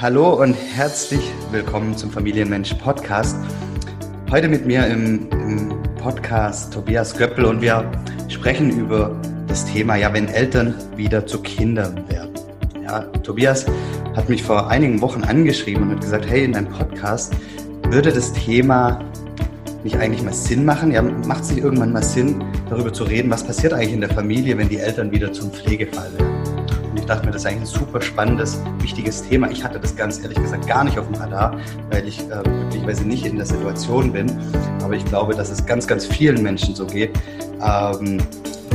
Hallo und herzlich willkommen zum Familienmensch Podcast. Heute mit mir im, im, Podcast Tobias Göppel und wir sprechen über das Thema, ja, wenn Eltern wieder zu Kindern werden. Ja, Tobias hat mich vor einigen Wochen angeschrieben und hat gesagt, hey, in deinem Podcast würde das Thema nicht eigentlich mal Sinn machen? Ja, macht es nicht irgendwann mal Sinn, darüber zu reden, was passiert eigentlich in der Familie, wenn die Eltern wieder zum Pflegefall werden? Ich dachte mir, das ist eigentlich ein super spannendes, wichtiges Thema. Ich hatte das ganz ehrlich gesagt gar nicht auf dem Radar, weil ich äh, glücklicherweise nicht in der Situation bin. Aber ich glaube, dass es ganz, ganz vielen Menschen so geht, ähm,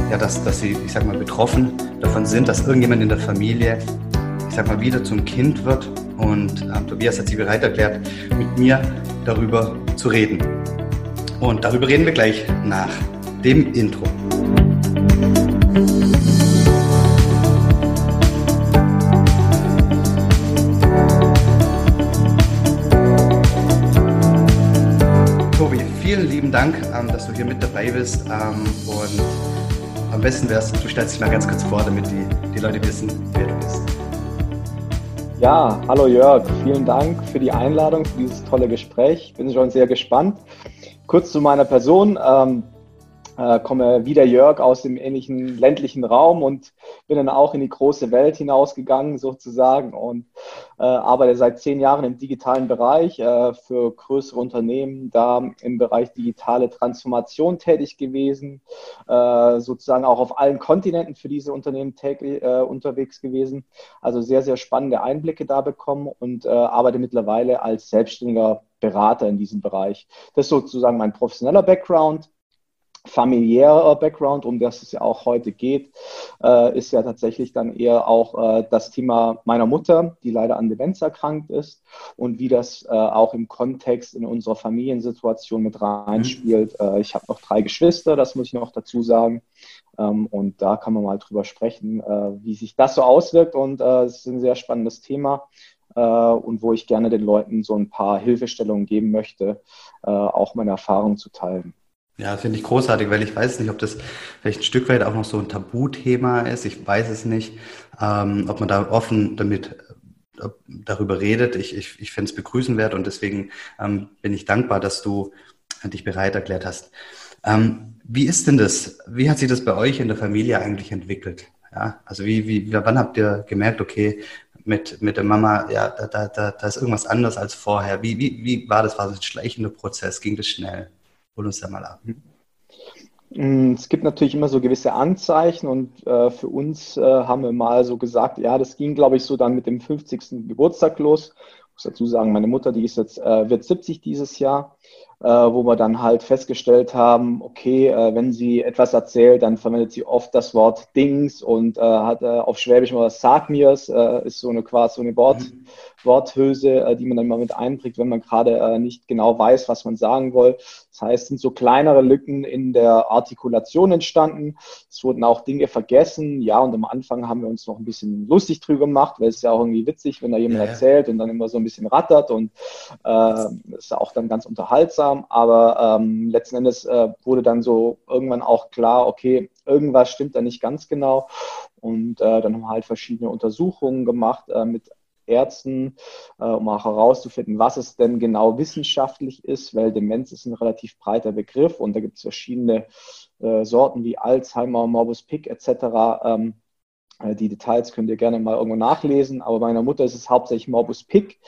ja, dass, dass sie, ich sag mal, betroffen davon sind, dass irgendjemand in der Familie, ich sag mal, wieder zum Kind wird. Und ähm, Tobias hat sich bereit erklärt, mit mir darüber zu reden. Und darüber reden wir gleich nach dem Intro. Vielen lieben Dank, ähm, dass du hier mit dabei bist. Ähm, und am besten wäre es, du stellst dich mal ganz kurz vor, damit die, die Leute wissen, wer du bist. Ja, hallo Jörg, vielen Dank für die Einladung, für dieses tolle Gespräch. Bin schon sehr gespannt. Kurz zu meiner Person. Äh, komme wie der Jörg aus dem ähnlichen ländlichen Raum und bin dann auch in die große Welt hinausgegangen sozusagen und äh, arbeite seit zehn Jahren im digitalen Bereich äh, für größere Unternehmen, da im Bereich digitale Transformation tätig gewesen, äh, sozusagen auch auf allen Kontinenten für diese Unternehmen täglich, äh, unterwegs gewesen. Also sehr, sehr spannende Einblicke da bekommen und äh, arbeite mittlerweile als selbstständiger Berater in diesem Bereich. Das ist sozusagen mein professioneller Background familiärer Background, um das es ja auch heute geht, äh, ist ja tatsächlich dann eher auch äh, das Thema meiner Mutter, die leider an Demenz erkrankt ist und wie das äh, auch im Kontext in unserer Familiensituation mit reinspielt. Mhm. Äh, ich habe noch drei Geschwister, das muss ich noch dazu sagen. Ähm, und da kann man mal drüber sprechen, äh, wie sich das so auswirkt. Und äh, es ist ein sehr spannendes Thema und wo ich gerne den Leuten so ein paar Hilfestellungen geben möchte, auch meine Erfahrungen zu teilen. Ja, finde ich großartig, weil ich weiß nicht, ob das vielleicht ein Stück weit auch noch so ein Tabuthema ist. Ich weiß es nicht, ähm, ob man da offen damit äh, darüber redet. Ich, ich, ich finde es begrüßenwert und deswegen ähm, bin ich dankbar, dass du dich bereit erklärt hast. Ähm, wie ist denn das? Wie hat sich das bei euch in der Familie eigentlich entwickelt? Ja, also wie, wie, wann habt ihr gemerkt, okay, mit, mit der Mama, ja, da, da, da, da ist irgendwas anders als vorher. Wie, wie, wie war das? War das ein schleichender Prozess? Ging das schnell? Hol ab. Mm, es gibt natürlich immer so gewisse Anzeichen und äh, für uns äh, haben wir mal so gesagt, ja, das ging, glaube ich, so dann mit dem 50. Geburtstag los. Ich muss dazu sagen, meine Mutter, die ist jetzt, äh, wird 70 dieses Jahr wo wir dann halt festgestellt haben, okay, äh, wenn sie etwas erzählt, dann verwendet sie oft das Wort Dings und äh, hat äh, auf Schwäbisch mal Sag mir's, äh, ist so eine quasi so eine Wort, mhm. Worthülse, äh, die man dann mal mit einbringt, wenn man gerade äh, nicht genau weiß, was man sagen will. Das heißt, es sind so kleinere Lücken in der Artikulation entstanden. Es wurden auch Dinge vergessen. Ja, und am Anfang haben wir uns noch ein bisschen lustig drüber gemacht, weil es ist ja auch irgendwie witzig, wenn da jemand ja, erzählt und dann immer so ein bisschen rattert und äh, ist auch dann ganz unterhaltsam langsam, aber ähm, letzten Endes äh, wurde dann so irgendwann auch klar, okay, irgendwas stimmt da nicht ganz genau. Und äh, dann haben wir halt verschiedene Untersuchungen gemacht äh, mit Ärzten, äh, um auch herauszufinden, was es denn genau wissenschaftlich ist, weil Demenz ist ein relativ breiter Begriff und da gibt es verschiedene äh, Sorten wie Alzheimer, Morbus Pick etc. Ähm, äh, die Details könnt ihr gerne mal irgendwo nachlesen, aber bei meiner Mutter ist es hauptsächlich Morbus Pick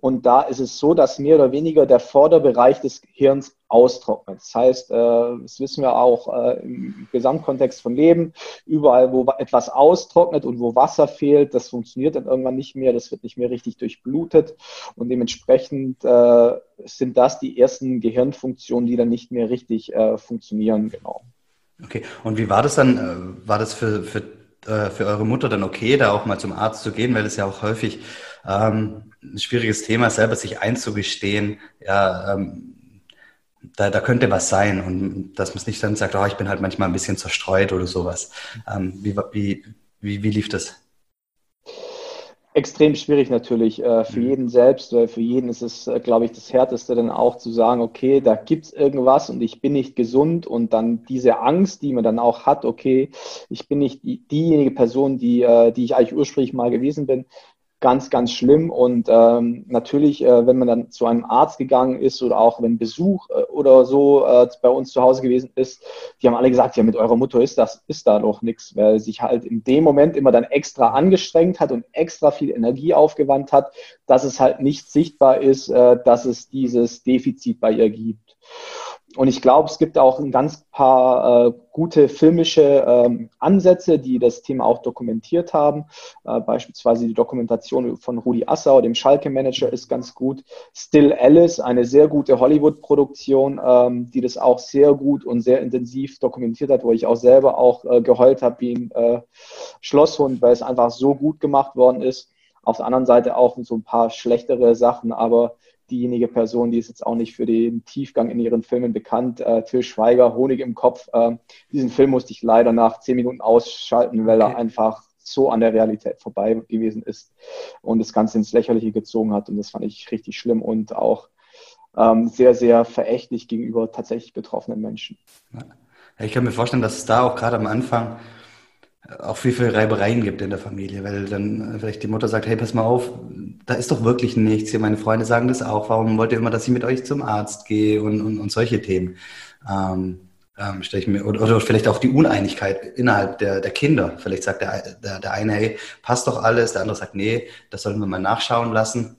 und da ist es so, dass mehr oder weniger der Vorderbereich des Gehirns austrocknet. Das heißt, äh, das wissen wir auch äh, im Gesamtkontext von Leben, überall, wo etwas austrocknet und wo Wasser fehlt, das funktioniert dann irgendwann nicht mehr, das wird nicht mehr richtig durchblutet und dementsprechend sind das die ersten Gehirnfunktionen, die dann nicht mehr richtig funktionieren, genau. Okay, und wie war das dann? War das für, für äh, für eure Mutter dann okay, da auch mal zum Arzt zu gehen, weil es ja auch häufig ähm, ein schwieriges Thema ist, selber sich einzugestehen, ja, ähm, da, da könnte was sein und dass man es nicht dann sagt, oh, ich bin halt manchmal ein bisschen zerstreut oder sowas. Ähm, wie, wie, wie, wie lief das? Extrem schwierig natürlich äh, für mhm. jeden selbst, weil für jeden ist es, äh, glaube ich, das Härteste dann auch zu sagen, okay, da gibt's irgendwas und ich bin nicht gesund und dann diese Angst, die man dann auch hat, okay, ich bin nicht die, diejenige Person, die, äh, die ich eigentlich ursprünglich mal gewesen bin, ganz, ganz schlimm. Und ähm, natürlich, äh, wenn man dann zu einem Arzt gegangen ist oder auch wenn Besuch äh, oder so äh, bei uns zu Hause gewesen ist, die haben alle gesagt, ja, mit eurer Mutter ist das, ist da doch nichts, weil sich halt in dem Moment immer dann extra angestrengt hat und extra viel Energie aufgewandt hat, dass es halt nicht sichtbar ist, äh, dass es dieses Defizit bei ihr gibt. Und ich glaube, es gibt auch ein ganz paar äh, gute filmische ähm, Ansätze, die das Thema auch dokumentiert haben. Äh, beispielsweise die Dokumentation von Rudi Assauer, dem Schalke-Manager, ist ganz gut. Still Alice, eine sehr gute Hollywood-Produktion, ähm, die das auch sehr gut und sehr intensiv dokumentiert hat, wo ich auch selber auch äh, geheult habe wie ein äh, Schlosshund, weil es einfach so gut gemacht worden ist. Auf der anderen Seite auch so ein paar schlechtere Sachen, aber diejenige Person, die ist jetzt auch nicht für den Tiefgang in ihren Filmen bekannt. Äh, Till Schweiger, Honig im Kopf. Äh, diesen Film musste ich leider nach zehn Minuten ausschalten, weil okay. er einfach so an der Realität vorbei gewesen ist und das Ganze ins Lächerliche gezogen hat. Und das fand ich richtig schlimm und auch ähm, sehr, sehr verächtlich gegenüber tatsächlich betroffenen Menschen. Ja, ich kann mir vorstellen, dass es da auch gerade am Anfang auch viel, viel Reibereien gibt in der Familie, weil dann vielleicht die Mutter sagt, hey, pass mal auf, da ist doch wirklich nichts. Hier, meine Freunde sagen das auch. Warum wollt ihr immer, dass ich mit euch zum Arzt gehe und, und, und solche Themen? Ähm, ähm, stelle ich mir, oder, oder, vielleicht auch die Uneinigkeit innerhalb der, der Kinder. Vielleicht sagt der, der, der eine, hey, passt doch alles, der andere sagt, nee, das sollten wir mal nachschauen lassen.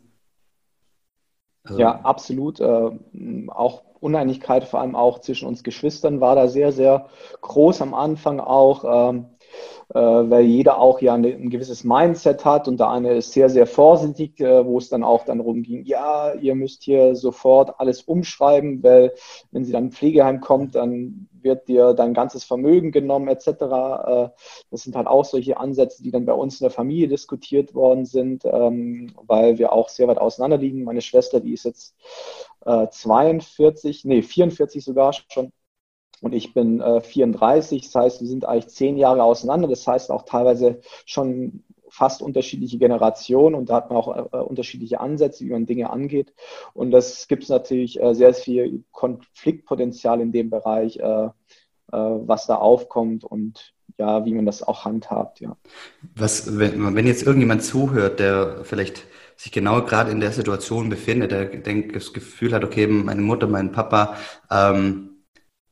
Also, ja, absolut. Äh, auch Uneinigkeit, vor allem auch zwischen uns Geschwistern, war da sehr, sehr groß am Anfang auch. Ähm, äh, weil jeder auch ja ein gewisses Mindset hat und der eine ist sehr, sehr vorsichtig, äh, wo es dann auch dann rumging, ja, ihr müsst hier sofort alles umschreiben, weil wenn sie dann im Pflegeheim kommt, dann wird dir dein ganzes Vermögen genommen etc. Äh, das sind halt auch solche Ansätze, die dann bei uns in der Familie diskutiert worden sind, ähm, weil wir auch sehr weit auseinander liegen. Meine Schwester, die ist jetzt 42, nee, 44 sogar schon und ich bin äh, 34. Das heißt, wir sind eigentlich zehn Jahre auseinander. Das heißt auch teilweise schon fast unterschiedliche Generationen und da hat man auch äh, unterschiedliche Ansätze, wie man Dinge angeht. Und das gibt es natürlich äh, sehr viel Konfliktpotenzial in dem Bereich, äh, äh, was da aufkommt und ja, wie man das auch handhabt, ja. Was, wenn, wenn jetzt irgendjemand zuhört, der vielleicht sich genau gerade in der Situation befindet, der denkt, das Gefühl hat, okay, meine Mutter, mein Papa, ähm,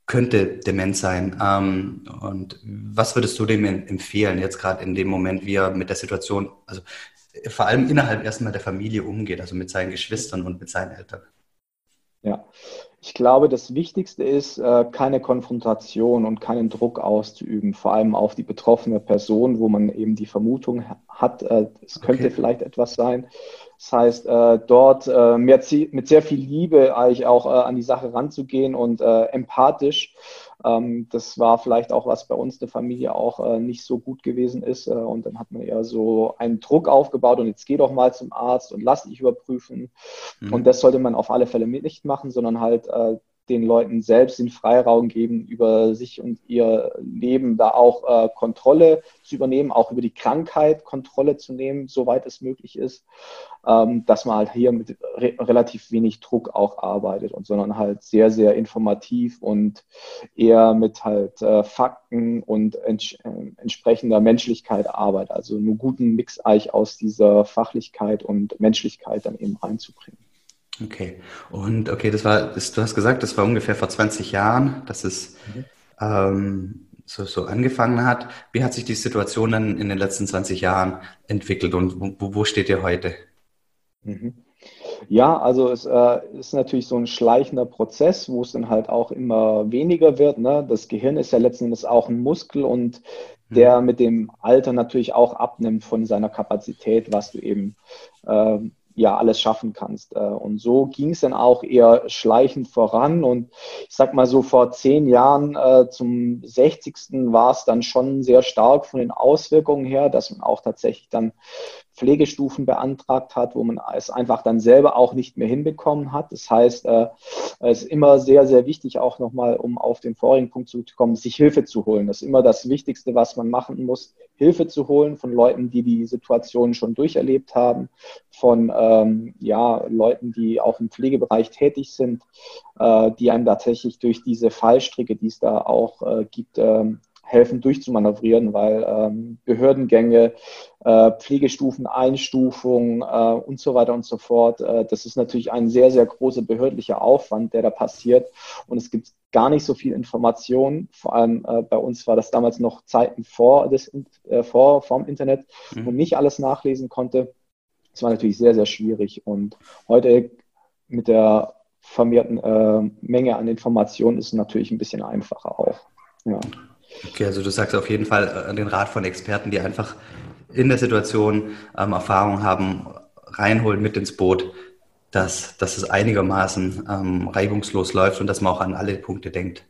könnte dement sein. Ähm, und was würdest du dem empfehlen, jetzt gerade in dem Moment, wie er mit der Situation, also vor allem innerhalb erstmal der Familie umgeht, also mit seinen Geschwistern und mit seinen Eltern? Ja, ich glaube, das Wichtigste ist, äh, keine Konfrontation und keinen Druck auszuüben, vor allem auf die betroffene Person, wo man eben die Vermutung hat, äh, es könnte okay. vielleicht etwas sein. Das heißt, äh, dort äh, mit, sehr viel Liebe eigentlich auch äh, an die Sache ranzugehen und empathisch. Ähm, das war vielleicht auch, was bei uns in der Familie auch nicht so gut gewesen ist. Und dann hat man eher so einen Druck aufgebaut und jetzt geh doch mal zum Arzt und lass dich überprüfen. Mhm. Und das sollte man auf alle Fälle nicht machen, sondern halt den Leuten selbst den Freiraum geben, über sich und ihr Leben da auch äh, Kontrolle zu übernehmen, auch über die Krankheit Kontrolle zu nehmen, soweit es möglich ist, ähm, dass man halt hier mit re relativ wenig Druck auch arbeitet und sondern halt sehr, sehr informativ und eher mit halt äh, Fakten und ents äh, entsprechender Menschlichkeit arbeitet. Also einen guten Mix eigentlich aus dieser Fachlichkeit und Menschlichkeit dann eben reinzubringen. Okay. Und okay, das war, das, du hast gesagt, das war ungefähr vor 20 Jahren, dass es mhm. ähm, so, so angefangen hat. Wie hat sich die Situation dann in den letzten 20 Jahren entwickelt und wo, wo steht ihr heute? Mhm. Ja, also es äh, ist natürlich so ein schleichender Prozess, wo es dann halt auch immer weniger wird. Ne? Das Gehirn ist ja letzten Endes auch ein Muskel und mhm. der mit dem Alter natürlich auch abnimmt von seiner Kapazität, was du eben äh, ja alles schaffen kannst. Äh, und so ging es dann auch eher schleichend voran. Und ich sag mal so vor zehn Jahren äh, zum 60. war es dann schon sehr stark von den Auswirkungen her, dass man auch tatsächlich dann Pflegestufen beantragt hat, wo man es einfach dann selber auch nicht mehr hinbekommen hat. Das heißt, äh, es ist immer sehr, sehr wichtig, auch nochmal, um auf den vorigen Punkt zu kommen, sich Hilfe zu holen. Das ist immer das Wichtigste, was man machen muss, Hilfe zu holen von Leuten, die die Situation schon durcherlebt haben, von ähm, ja, Leuten, die auch im Pflegebereich tätig sind, äh, die einem tatsächlich durch diese Fallstricke, die es da auch äh, gibt, ähm, helfen durchzumanövrieren, weil ähm, Behördengänge, äh, Pflegestufen, Einstufung äh, und so weiter und so fort, äh, das ist natürlich ein sehr, sehr großer behördlicher Aufwand, der da passiert. Und es gibt gar nicht so viel Information. Vor allem äh, bei uns war das damals noch Zeiten vor, des, äh, vor vom Internet, mhm. wo nicht alles nachlesen konnte. Das war natürlich sehr, sehr schwierig. Und heute mit der vermehrten äh, Menge an Informationen ist es natürlich ein bisschen einfacher auch. Ja. Okay, also du sagst auf jeden Fall äh, den Rat von Experten, die einfach in der Situation ähm, Erfahrung haben, reinholen mit ins Boot, dass, dass es einigermaßen ähm, reibungslos läuft und dass man auch an alle Punkte denkt.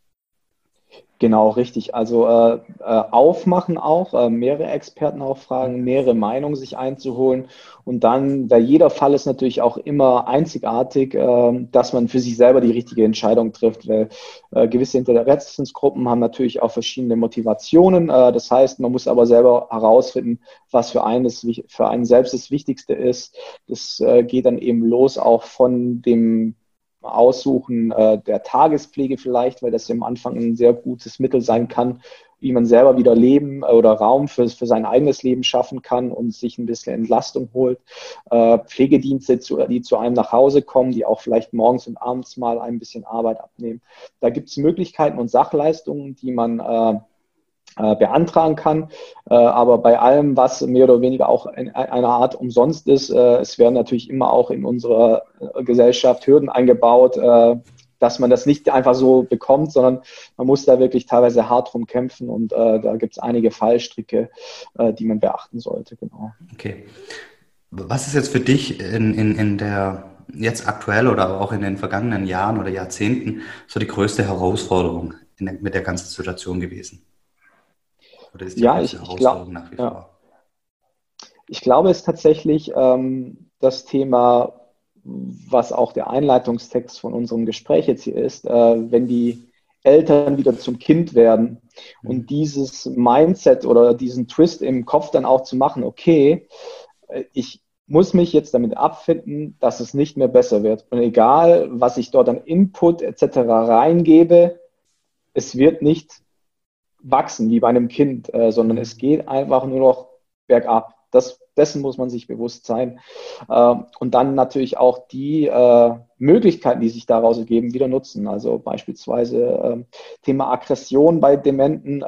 Genau, richtig. Also äh, äh, aufmachen auch, äh, mehrere Experten auch fragen, mehrere Meinungen sich einzuholen und dann, weil jeder Fall ist natürlich auch immer einzigartig, äh, dass man für sich selber die richtige Entscheidung trifft, weil äh, gewisse Interessensgruppen haben natürlich auch verschiedene Motivationen. Äh, das heißt, man muss aber selber herausfinden, was für einen, das, für einen selbst das Wichtigste ist. Das äh, geht dann eben los auch von dem Aussuchen äh, der Tagespflege vielleicht, weil das ja am Anfang ein sehr gutes Mittel sein kann, wie man selber wieder Leben äh, oder Raum für, für sein eigenes Leben schaffen kann und sich ein bisschen Entlastung holt. Äh, Pflegedienste, zu, die zu einem nach Hause kommen, die auch vielleicht morgens und abends mal ein bisschen Arbeit abnehmen. Da gibt es Möglichkeiten und Sachleistungen, die man äh, äh, beantragen kann. Äh, aber bei allem, was mehr oder weniger auch in einer Art umsonst ist, äh, es werden natürlich immer auch in unserer Gesellschaft Hürden eingebaut, dass man das nicht einfach so bekommt, sondern man muss da wirklich teilweise hart drum kämpfen und da gibt es einige Fallstricke, die man beachten sollte. Genau. Okay. Was ist jetzt für dich in, in, in der jetzt aktuell oder auch in den vergangenen Jahren oder Jahrzehnten so die größte Herausforderung der, mit der ganzen Situation gewesen? Oder ist die ja, ich, ich glaube, nach wie ja. vor? Ich glaube, es ist tatsächlich ähm, das Thema, was auch der Einleitungstext von unserem Gespräch jetzt hier ist, äh, wenn die Eltern wieder zum Kind werden und mhm. dieses Mindset oder diesen Twist im Kopf dann auch zu machen, okay, äh, ich muss mich jetzt damit abfinden, dass es nicht mehr besser wird. Und egal, was ich dort an Input etc. reingebe, es wird nicht wachsen wie bei einem Kind, äh, sondern es geht einfach nur noch bergab. Das, dessen muss man sich bewusst sein. Äh, und dann natürlich auch die äh, Möglichkeiten, die sich daraus ergeben, wieder nutzen. Also beispielsweise ähm, Thema Aggression bei Dementen.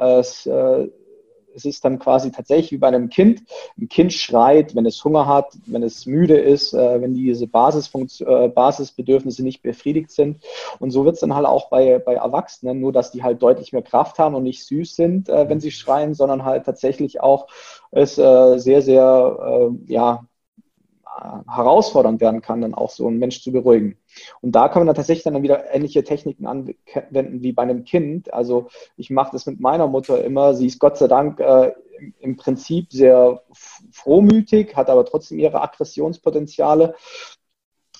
Es, ist dann quasi tatsächlich wie bei einem Kind. Ein Kind schreit, wenn es Hunger hat, wenn es müde ist, äh, wenn diese Basisfunktion, äh, Basisbedürfnisse nicht befriedigt sind. Und so wird es dann halt auch bei, bei Erwachsenen, nur dass die halt deutlich mehr Kraft haben und nicht süß sind, äh, wenn sie schreien, sondern halt tatsächlich auch es äh, sehr, sehr, äh, ja, herausfordernd werden kann, dann auch so einen Mensch zu beruhigen. Und da kann man dann tatsächlich dann wieder ähnliche Techniken anwenden wie bei einem Kind. Also ich mache das mit meiner Mutter immer. Sie ist Gott sei Dank äh, im Prinzip sehr frohmütig, hat aber trotzdem ihre Aggressionspotenziale.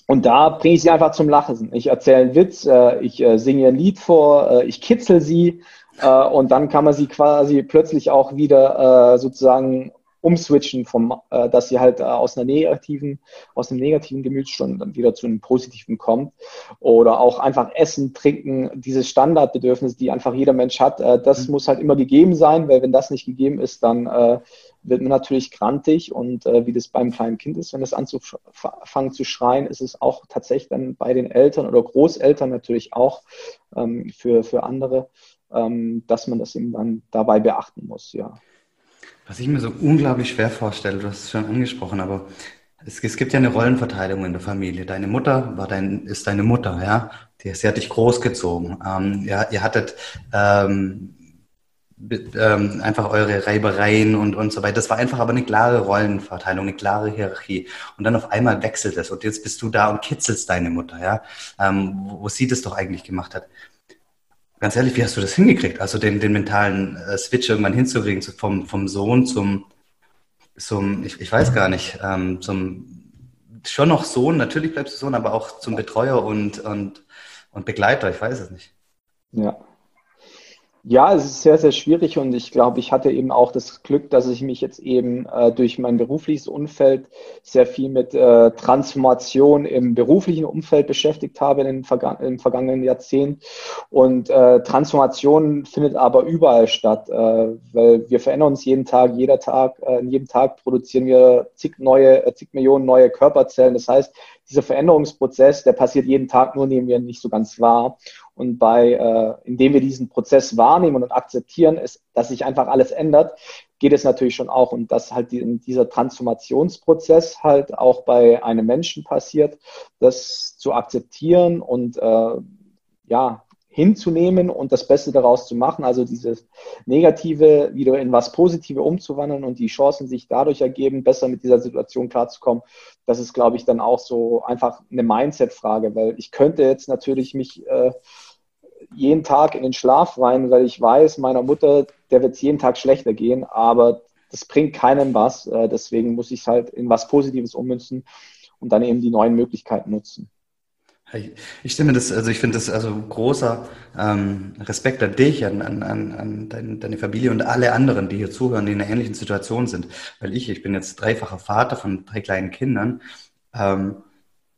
Und da bringe ich sie einfach zum Lachen. Ich erzähle einen Witz, äh, ich äh, singe ein Lied vor, äh, ich kitzel sie äh, und dann kann man sie quasi plötzlich auch wieder äh, sozusagen umswitchen, vom, äh, dass sie halt äh, aus einer negativen, aus einem negativen Gemütsstand dann wieder zu einem positiven kommt. Oder auch einfach Essen, Trinken, diese Standardbedürfnisse, die einfach jeder Mensch hat, äh, das mhm. muss halt immer gegeben sein, weil wenn das nicht gegeben ist, dann äh, wird man natürlich grantig und äh, wie das beim kleinen Kind ist, wenn es anzufangen zu schreien, ist es auch tatsächlich dann bei den Eltern oder Großeltern natürlich auch ähm, für, für andere, ähm, dass man das eben dann dabei beachten muss, ja. Was ich mir so unglaublich schwer vorstelle, du hast es schon angesprochen, aber es, es, gibt ja eine Rollenverteilung in der Familie. Deine Mutter war dein, ist deine Mutter, ja. Die, sie hat dich großgezogen. Ähm, ja, ihr hattet ähm, ähm, einfach eure Reibereien und, und so weiter. Das war einfach aber eine klare Rollenverteilung, eine klare Hierarchie. Und dann auf einmal wechselt es und jetzt bist du da und kitzelst deine Mutter, ja. Ähm, wo, wo sie das doch eigentlich gemacht hat. Ganz ehrlich, wie hast du das hingekriegt? Also den, den mentalen äh, Switch irgendwann hinzukriegen, vom, vom Sohn zum, zum ich, ich weiß gar nicht, ähm, zum schon noch Sohn, natürlich bleibst du Sohn, aber auch zum Betreuer und, und, und Begleiter, ich weiß es nicht. Ja. Ja, es ist sehr, sehr schwierig und ich glaube, ich hatte eben auch das Glück, dass ich mich jetzt eben äh, durch mein berufliches Umfeld sehr viel mit äh, Transformation im beruflichen Umfeld beschäftigt habe in Verga im vergangenen Jahrzehnt. Und äh, Transformation findet aber überall statt, äh, weil wir verändern uns jeden Tag, jeder Tag, äh, in jedem Tag produzieren wir zig neue, äh, zig Millionen neue Körperzellen. Das heißt, dieser Veränderungsprozess, der passiert jeden Tag, nur nehmen wir nicht so ganz wahr. Und bei, äh, indem wir diesen Prozess wahrnehmen und akzeptieren, ist, dass sich einfach alles ändert, geht es natürlich schon auch. Und dass halt die, dieser Transformationsprozess halt auch bei einem Menschen passiert, das zu akzeptieren und äh, ja, hinzunehmen und das Beste daraus zu machen, also dieses Negative wieder in was Positive umzuwandeln und die Chancen sich dadurch ergeben, besser mit dieser Situation klarzukommen, das ist, glaube ich, dann auch so einfach eine Mindset-Frage, weil ich könnte jetzt natürlich mich äh, jeden Tag in den Schlaf weinen, weil ich weiß, meiner Mutter, der wird es jeden Tag schlechter gehen, aber das bringt keinem was, äh, deswegen muss ich es halt in was Positives ummünzen und dann eben die neuen Möglichkeiten nutzen. Ich stimme das, also ich finde das also großer ähm, Respekt an dich, an, an, an dein, deine Familie und alle anderen, die hier zuhören, die in einer ähnlichen Situation sind. Weil ich, ich bin jetzt dreifacher Vater von drei kleinen Kindern. Ähm,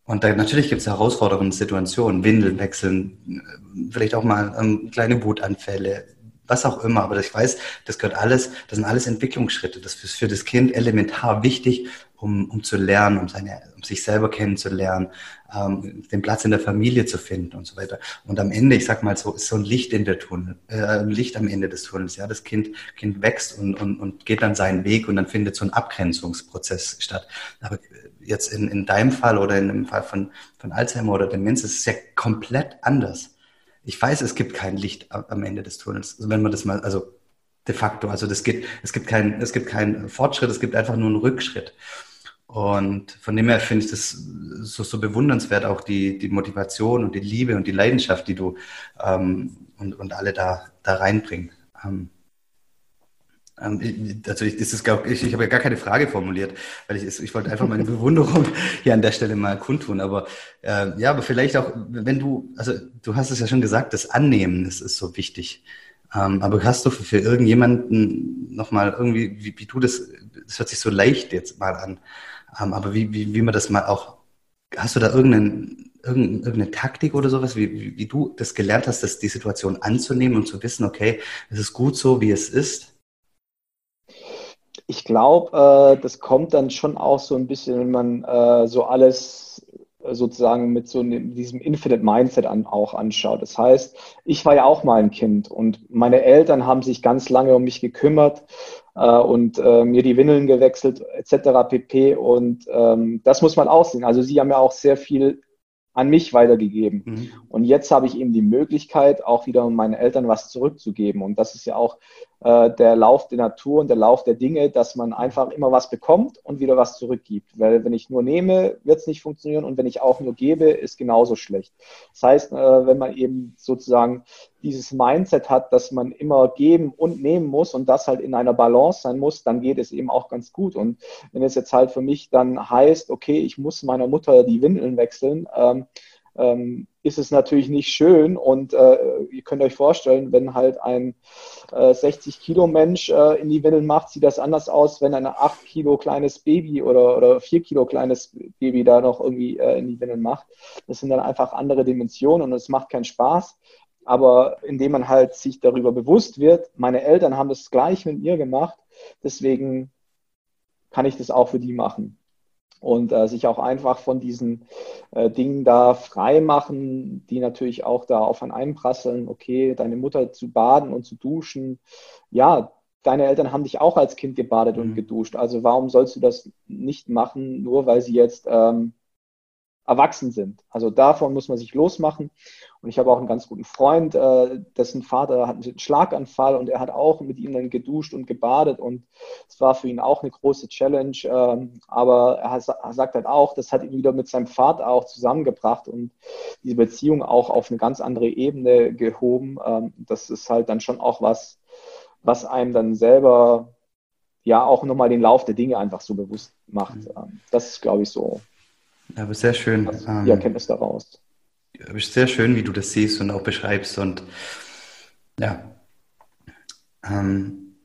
und da natürlich gibt es herausfordernde Situationen, Windeln wechseln, vielleicht auch mal ähm, kleine Wutanfälle, was auch immer. Aber ich weiß, das gehört alles, das sind alles Entwicklungsschritte. Das ist für das Kind elementar wichtig, um, um zu lernen, um, seine, um sich selber kennenzulernen, ähm, den Platz in der Familie zu finden und so weiter. Und am Ende, ich sag mal so, ist so ein Licht in der Tunnel, äh, Licht am Ende des Tunnels. Ja, das Kind, Kind wächst und, und, und geht dann seinen Weg und dann findet so ein Abgrenzungsprozess statt. Aber jetzt in, in deinem Fall oder in dem Fall von, von Alzheimer oder Demenz ist es ja komplett anders ich weiß, es gibt kein Licht am Ende des Tunnels. Also wenn man das mal, also de facto, also das geht, es gibt keinen, es gibt keinen Fortschritt, es gibt einfach nur einen Rückschritt. Und von dem her finde ich das so, so bewundernswert, auch die, die Motivation und die Liebe und die Leidenschaft, die du ähm, und, und alle da, da reinbringen. Ähm, ähm, also ich, ist glaub, ich, ich habe ja gar keine Frage formuliert, weil ich, ich wollte einfach meine Bewunderung hier an der Stelle mal kundtun. Aber äh, ja, aber vielleicht auch, wenn du, also du hast es ja schon gesagt, das Annehmen ist, ist so wichtig. Ähm, aber hast du für, für irgendjemanden nochmal irgendwie, wie, wie du das, das hört sich so leicht jetzt mal an, ähm, aber wie, wie, wie man das mal auch, hast du da irgendeinen, irgendeine Taktik oder sowas, wie, wie, du das gelernt hast, dass die Situation anzunehmen und zu wissen, okay, es ist gut so, wie es ist? Ich glaube, äh, das kommt dann schon auch so ein bisschen, wenn man äh, so alles sozusagen mit so diesem Infinite Mindset an, auch anschaut. Das heißt, ich war ja auch mal ein Kind und meine Eltern haben sich ganz lange um mich gekümmert äh, und äh, mir die Windeln gewechselt etc. pp. Und ähm, das muss man auch sehen. Also sie haben ja auch sehr viel an mich weitergegeben. Mhm. Und jetzt habe ich eben die Möglichkeit, auch wieder meinen Eltern was zurückzugeben. Und das ist ja auch äh, der Lauf der Natur und der Lauf der Dinge, dass man einfach immer was bekommt und wieder was zurückgibt. Weil wenn ich nur nehme, wird es nicht funktionieren und wenn ich auch nur gebe, ist genauso schlecht. Das heißt, äh, wenn man eben sozusagen dieses Mindset hat, dass man immer geben und nehmen muss und das halt in einer Balance sein muss, dann geht es eben auch ganz gut. Und wenn es jetzt halt für mich dann heißt, okay, ich muss meiner Mutter die Windeln wechseln, ähm, ähm, ist es natürlich nicht schön. Und äh, ihr könnt euch vorstellen, wenn halt ein äh, 60 Kilo Mensch äh, in die Windeln macht, sieht das anders aus, wenn ein 8 Kilo kleines Baby oder, oder 4 Kilo kleines Baby da noch irgendwie äh, in die Windeln macht. Das sind dann einfach andere Dimensionen und es macht keinen Spaß. Aber indem man halt sich darüber bewusst wird, meine Eltern haben das gleich mit mir gemacht, deswegen kann ich das auch für die machen und äh, sich auch einfach von diesen äh, Dingen da frei machen, die natürlich auch da auf einen einprasseln. Okay, deine Mutter zu baden und zu duschen. Ja, deine Eltern haben dich auch als Kind gebadet mhm. und geduscht. Also warum sollst du das nicht machen, nur weil sie jetzt ähm, erwachsen sind? Also davon muss man sich losmachen. Und ich habe auch einen ganz guten Freund, äh, dessen Vater hat einen Schlaganfall und er hat auch mit ihm dann geduscht und gebadet und es war für ihn auch eine große Challenge. Ähm, aber er, hat, er sagt halt auch, das hat ihn wieder mit seinem Vater auch zusammengebracht und diese Beziehung auch auf eine ganz andere Ebene gehoben. Ähm, das ist halt dann schon auch was, was einem dann selber ja auch nochmal den Lauf der Dinge einfach so bewusst macht. Mhm. Ähm, das ist, glaube ich, so. Ja, aber sehr schön. die Erkenntnis daraus sehr schön, wie du das siehst und auch beschreibst. Und ja, Ähm,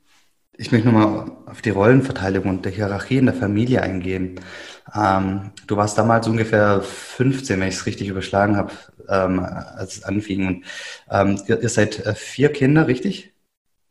ich möchte nochmal auf die Rollenverteilung und die Hierarchie in der Familie eingehen. Ähm, du warst damals ungefähr 15, wenn ich es richtig überschlagen habe, ähm, als es anfing. Und, ähm, ihr, ihr, seid äh, vier Kinder, richtig?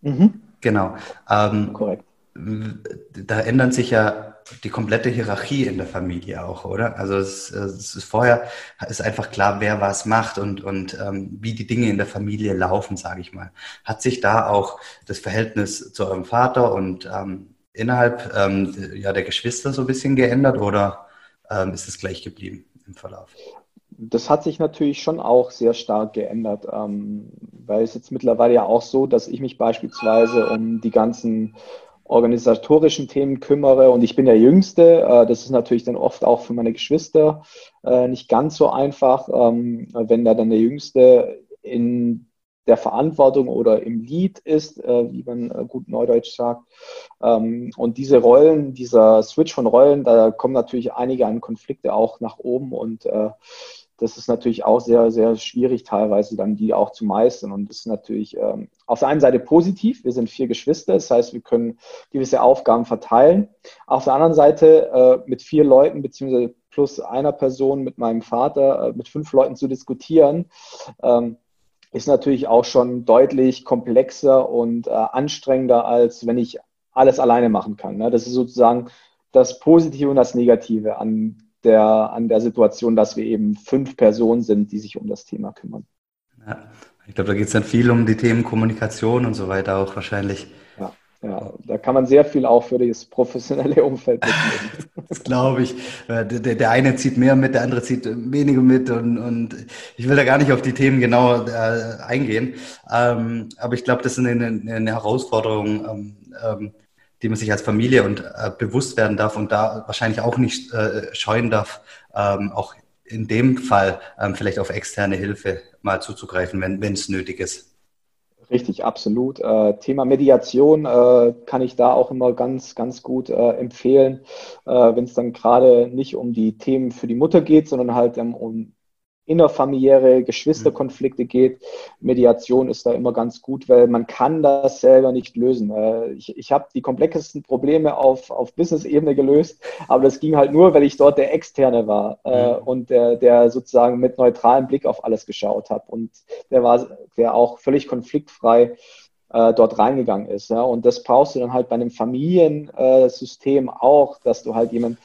Mhm. Genau. Ähm, Korrekt. Da ändern sich ja die komplette Hierarchie in der Familie auch, oder? Also es, es ist vorher ist einfach klar, wer was macht und, und ähm, wie die Dinge in der Familie laufen, sage ich mal. Hat sich da auch das Verhältnis zu eurem Vater und ähm, innerhalb ähm, ja, der Geschwister so ein bisschen geändert oder ähm, ist es gleich geblieben im Verlauf? Das hat sich natürlich schon auch sehr stark geändert, ähm, weil es jetzt mittlerweile ja auch so, dass ich mich beispielsweise um die ganzen organisatorischen Themen kümmere und ich bin der Jüngste. Äh, das ist natürlich dann oft auch für meine Geschwister äh, nicht ganz so einfach, ähm, wenn da dann der Jüngste in der Verantwortung oder im Lied ist, äh, wie man gut neudeutsch sagt. Ähm, und diese Rollen, dieser Switch von Rollen, da kommen natürlich einige an Konflikte auch nach oben und das ist natürlich auch sehr, sehr schwierig, teilweise dann die auch zu meistern. Und das ist natürlich ähm, auf der einen Seite positiv. Wir sind vier Geschwister, das heißt, wir können gewisse Aufgaben verteilen. Auf der anderen Seite äh, mit vier Leuten beziehungsweise plus einer Person mit meinem Vater, äh, mit fünf Leuten zu diskutieren, ähm, ist natürlich auch schon deutlich komplexer und äh, anstrengender, als wenn ich alles alleine machen kann. Ne? Das ist sozusagen das Positive und das Negative an der, an der Situation, dass wir eben fünf Personen sind, die sich um das Thema kümmern. Ja, ich glaube, da geht es dann viel um die Themen Kommunikation und so weiter auch wahrscheinlich. Ja, ja da kann man sehr viel auch für das professionelle Umfeld mitnehmen. das glaube ich. Der, der, eine zieht mehr mit, der andere zieht weniger mit und, und ich will da gar nicht auf die Themen genau äh, eingehen. Ähm, aber ich glaube, das ist eine, eine Herausforderung, ähm, ähm, die man sich als Familie und äh, bewusst werden darf und da wahrscheinlich auch nicht äh, scheuen darf, ähm, auch in dem Fall ähm, vielleicht auf externe Hilfe mal zuzugreifen, wenn es nötig ist. Richtig, absolut. Äh, Thema Mediation äh, kann ich da auch immer ganz, ganz gut äh, empfehlen, äh, wenn es dann gerade nicht um die Themen für die Mutter geht, sondern halt ähm, um innerfamiliäre Geschwisterkonflikte geht. Mediation ist da immer ganz gut, weil man kann das selber nicht lösen. Äh, ich, ich habe die komplexesten Probleme auf, auf Business-Ebene gelöst, aber das ging halt nur, weil ich dort der Externe war äh, mhm. und der, der sozusagen mit neutralem Blick auf alles geschaut hat und der war, der auch völlig konfliktfrei äh, dort reingegangen ist. Ja? Und das brauchst du dann halt bei einem Familiensystem auch, dass du halt jemanden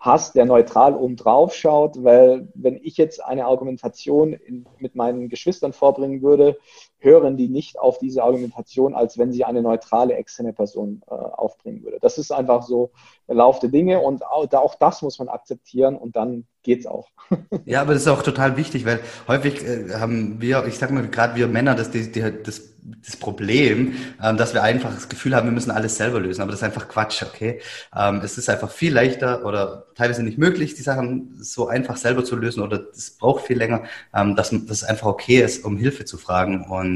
hast, der neutral oben drauf schaut, weil wenn ich jetzt eine Argumentation in, mit meinen Geschwistern vorbringen würde, hören die nicht auf diese Argumentation, als wenn sie eine neutrale externe Person äh, aufbringen würde. Das ist einfach so der Lauf der Dinge und auch, auch das muss man akzeptieren und dann geht's auch. Ja, aber das ist auch total wichtig, weil häufig äh, haben wir, ich sag mal, gerade wir Männer, das, die, die, das, das Problem, ähm, dass wir einfach das Gefühl haben, wir müssen alles selber lösen. Aber das ist einfach Quatsch, okay? Ähm, es ist einfach viel leichter oder teilweise nicht möglich, die Sachen so einfach selber zu lösen oder es braucht viel länger, ähm, dass, dass es einfach okay ist, um Hilfe zu fragen und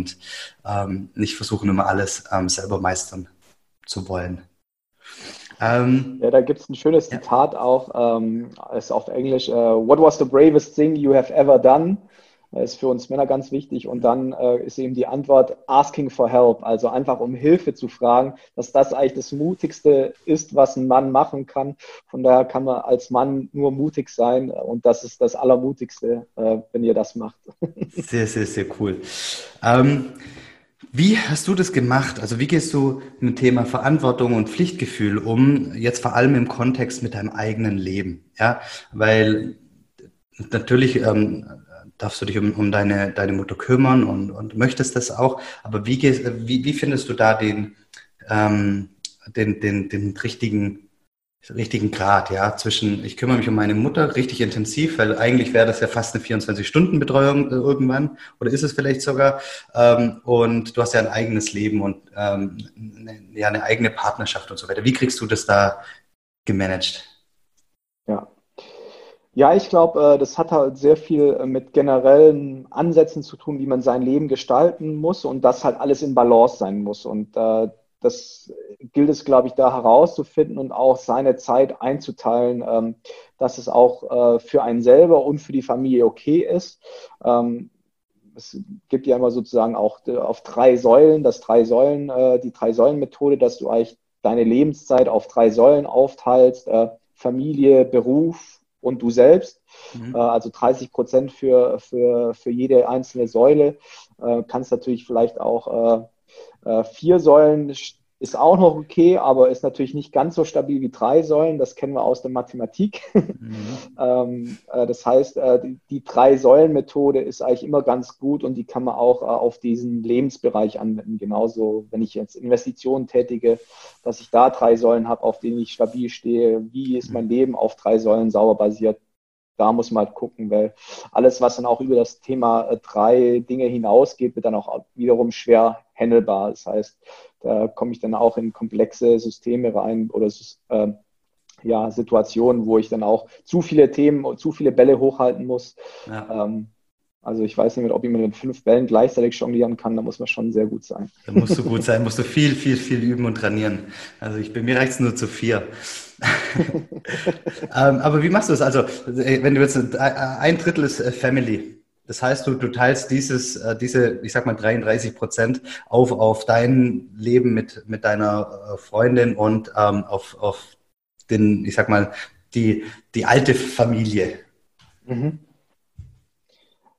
ähm, nicht versuchen, immer alles ähm, selber meistern zu wollen. Ähm, ja, da gibt es ein schönes ja. Zitat auch, ähm, ist auf Englisch, uh, What was the bravest thing you have ever done? Ist für uns Männer ganz wichtig. Und dann äh, ist eben die Antwort asking for help, also einfach um Hilfe zu fragen, dass das eigentlich das Mutigste ist, was ein Mann machen kann. Von daher kann man als Mann nur mutig sein und das ist das Allermutigste, äh, wenn ihr das macht. Sehr, sehr, sehr cool. Ähm, wie hast du das gemacht? Also wie gehst du mit dem Thema Verantwortung und Pflichtgefühl um, jetzt vor allem im Kontext mit deinem eigenen Leben? Ja, weil natürlich ähm, darfst du dich um, um deine, deine Mutter kümmern und, und möchtest das auch, aber wie, gehst, wie, wie findest du da den, ähm, den, den, den richtigen richtigen Grad, ja, zwischen ich kümmere mich um meine Mutter richtig intensiv, weil eigentlich wäre das ja fast eine 24-Stunden-Betreuung äh, irgendwann oder ist es vielleicht sogar ähm, und du hast ja ein eigenes Leben und ähm, eine, ja eine eigene Partnerschaft und so weiter. Wie kriegst du das da gemanagt? Ja. Ja, ich glaube, äh, das hat halt sehr viel äh, mit generellen Ansätzen zu tun, wie man sein Leben gestalten muss und das halt alles in Balance sein muss. Und äh, das gilt es, glaube ich, da herauszufinden und auch seine Zeit einzuteilen, ähm, dass es auch für einen selber und für die Familie okay ist. Ähm, es gibt ja immer sozusagen auch auf drei Säulen, das drei Säulen, die drei Säulen Methode, dass du eigentlich deine Lebenszeit auf drei Säulen aufteilst, Familie, Beruf und du selbst. Mhm. Äh, also 30 Prozent für, für, für jede einzelne Säule. Äh, kannst natürlich vielleicht auch äh, vier Säulen ist auch noch okay, aber ist natürlich nicht ganz so stabil wie drei Säulen. Das kennen wir aus der Mathematik. Mhm. ähm, äh, das heißt, äh, die, die Drei-Säulen-Methode ist eigentlich immer ganz gut und die kann man auch äh, auf diesen Lebensbereich anwenden. Genauso, wenn ich jetzt Investitionen tätige, dass ich da drei Säulen habe, auf denen ich stabil stehe. Wie ist mein. Leben auf drei Säulen sauber basiert? da muss man halt gucken, weil alles, was dann auch über das Thema äh, drei Dinge hinausgeht, wird dann auch wiederum schwer handelbar. Das heißt, da komme ich dann auch in komplexe Systeme rein oder äh, ja, Situationen, wo ich dann auch zu viele Themen und zu viele Bälle hochhalten muss. Ja. Ähm, also ich weiß nicht, ob jemand mit fünf Bällen gleichzeitig jonglieren kann, da muss man schon sehr gut sein. Da musst du gut sein, musst du viel, viel, viel üben und trainieren. Also ich, bei mir reicht es nur zu vier. ähm, aber wie machst du es? Also, äh, wenn du jetzt äh, ein Drittel ist äh, Family. Das heißt, du, du teilst dieses, diese, ich sag mal, 33 Prozent auf, auf dein Leben mit, mit deiner Freundin und ähm, auf, auf den, ich sag mal, die, die alte Familie. Mhm.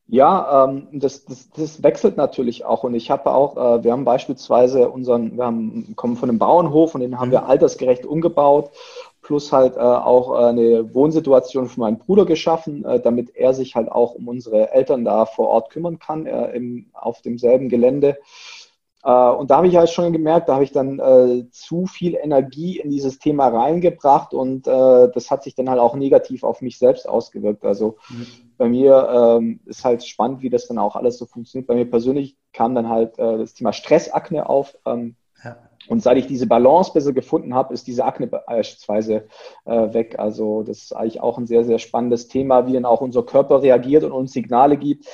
Ja, ähm, das, das, das wechselt natürlich auch. Und ich habe auch, äh, wir haben beispielsweise unseren, wir haben, kommen von einem Bauernhof und den haben wir mhm. altersgerecht umgebaut, plus halt äh, auch äh, eine Wohnsituation für meinen Bruder geschaffen, äh, damit er sich halt auch um unsere Eltern da vor Ort kümmern kann, äh, im, auf demselben Gelände. Äh, und da habe ich halt schon gemerkt, da habe ich dann äh, zu viel Energie in dieses Thema reingebracht und das hat sich dann halt auch negativ auf mich selbst ausgewirkt. Also mhm. bei mir ähm, ist halt spannend, wie das dann auch alles so funktioniert. Bei mir persönlich kam dann halt das Thema Stressakne auf. Ähm. Und seit ich diese Balance besser gefunden habe, ist diese Akne beispielsweise äh, weg. Also das ist eigentlich auch ein sehr, sehr spannendes Thema, wie dann auch unser Körper reagiert und uns Signale gibt,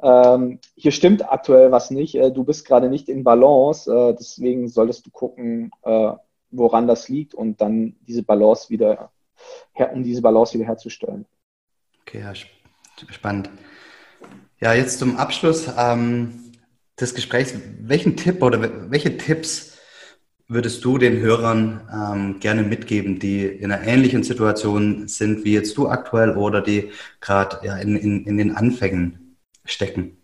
ähm, hier stimmt aktuell was nicht. Äh, du bist gerade nicht in Balance. Äh, deswegen solltest du gucken, äh, woran das liegt und dann diese Balance wieder, her, um diese Balance wieder herzustellen. Okay, ja, spannend. Ja, jetzt zum Abschluss ähm, des Gesprächs. Welchen Tipp oder welche Tipps würdest du den Hörern ähm, gerne mitgeben, die in einer ähnlichen Situation sind wie jetzt du aktuell oder die gerade ja, in, in, in den Anfängen stecken,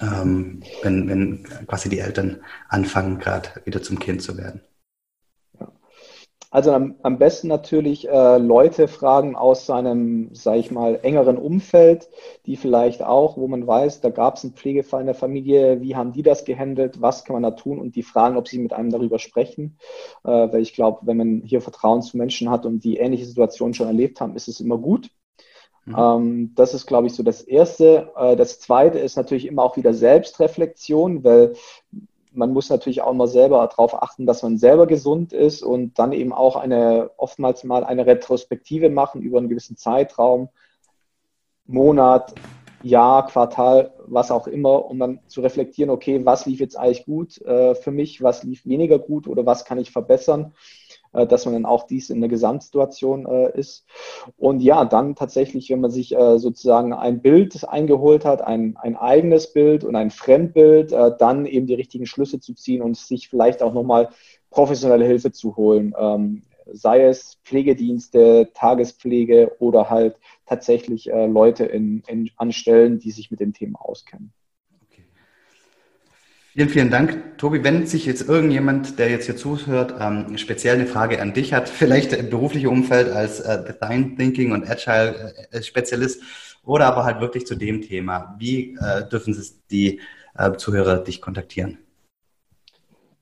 ähm, wenn, wenn quasi die Eltern anfangen, gerade wieder zum Kind zu werden. Also am, am besten natürlich äh, Leute fragen aus seinem, sage ich mal, engeren Umfeld, die vielleicht auch, wo man weiß, da gab es einen Pflegefall in der Familie, wie haben die das gehandelt, was kann man da tun und die fragen, ob sie mit einem darüber sprechen. Äh, weil ich glaube, wenn man hier Vertrauen zu Menschen hat und die ähnliche Situationen schon erlebt haben, ist es immer gut. Mhm. Ähm, das ist, glaube ich, so das Erste. Äh, das Zweite ist natürlich immer auch wieder Selbstreflexion, weil man muss natürlich auch mal selber darauf achten, dass man selber gesund ist und dann eben auch eine, oftmals mal eine Retrospektive machen über einen gewissen Zeitraum, Monat, Jahr, Quartal, was auch immer, um dann zu reflektieren, okay, was lief jetzt eigentlich gut äh, für mich, was lief weniger gut oder was kann ich verbessern dass man dann auch dies in der Gesamtsituation äh, ist. Und ja, dann tatsächlich, wenn man sich äh, sozusagen ein Bild eingeholt hat, ein, ein eigenes Bild und ein Fremdbild, äh, dann eben die richtigen Schlüsse zu ziehen und sich vielleicht auch nochmal professionelle Hilfe zu holen. Ähm, sei es Pflegedienste, Tagespflege oder halt tatsächlich äh, Leute in, in, an Stellen, die sich mit dem Thema auskennen. Vielen, vielen Dank, Tobi. Wenn sich jetzt irgendjemand, der jetzt hier zuhört, ähm, speziell eine Frage an dich hat, vielleicht im beruflichen Umfeld als äh, Design Thinking und Agile äh, Spezialist oder aber halt wirklich zu dem Thema, wie äh, dürfen die äh, Zuhörer dich kontaktieren?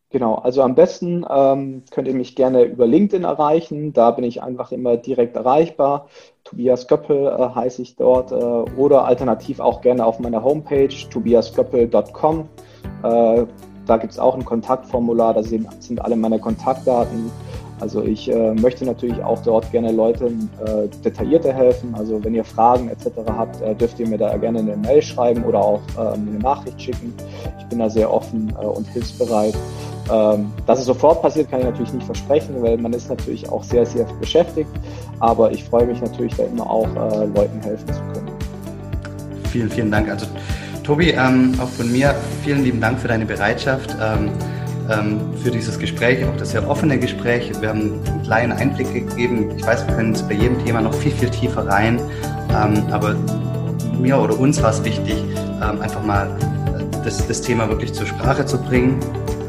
Genau, also am besten ähm, könnt ihr mich gerne über LinkedIn erreichen. Da bin ich einfach immer direkt erreichbar. Tobias Göppel äh, heiße ich dort äh, oder alternativ auch gerne auf meiner Homepage tobiasgöppel.com. Äh, da gibt es auch ein Kontaktformular, da sind, alle meine Kontaktdaten. Also ich äh, möchte natürlich auch dort gerne Leuten äh, detaillierter helfen. Also wenn ihr Fragen etc. habt, äh, dürft ihr mir da gerne eine Mail schreiben oder auch äh, eine Nachricht schicken. Ich bin da sehr offen äh, und hilfsbereit. Ähm, dass es sofort passiert, kann ich natürlich nicht versprechen, weil man ist natürlich auch sehr, sehr beschäftigt. Aber ich freue mich natürlich da immer auch, äh, Leuten helfen zu können. Vielen, vielen Dank. Also Tobi, ähm, auch von mir vielen lieben Dank für deine Bereitschaft, ähm, ähm, für dieses Gespräch, auch das sehr offene Gespräch. Wir haben einen kleinen Einblick gegeben. Ich weiß, wir können bei jedem Thema noch viel, viel tiefer rein, ähm, aber mir oder uns war es wichtig, ähm, einfach mal das, das Thema wirklich zur Sprache zu bringen,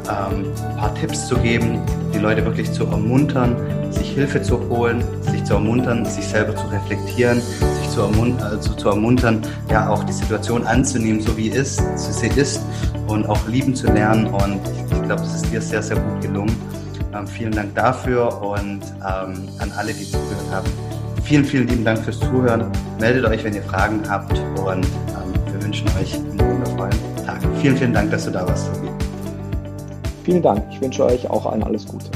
ähm, ein paar Tipps zu geben, die Leute wirklich zu ermuntern, sich Hilfe zu holen, sich zu ermuntern, sich selber zu reflektieren, zu, ermuntern, also zu ermuntern, ja auch die Situation anzunehmen, so wie ist, sie ist und auch lieben zu lernen. Und ich, ich glaube, das ist dir sehr, sehr gut gelungen. Ähm, vielen Dank dafür und ähm, an alle, die zugehört haben. Vielen, vielen lieben Dank fürs Zuhören. Meldet euch, wenn ihr Fragen habt und ähm, wir wünschen euch einen wundervollen Tag. Vielen, vielen Dank, dass du da warst, Tobi. Vielen Dank. Ich wünsche euch auch allen alles Gute.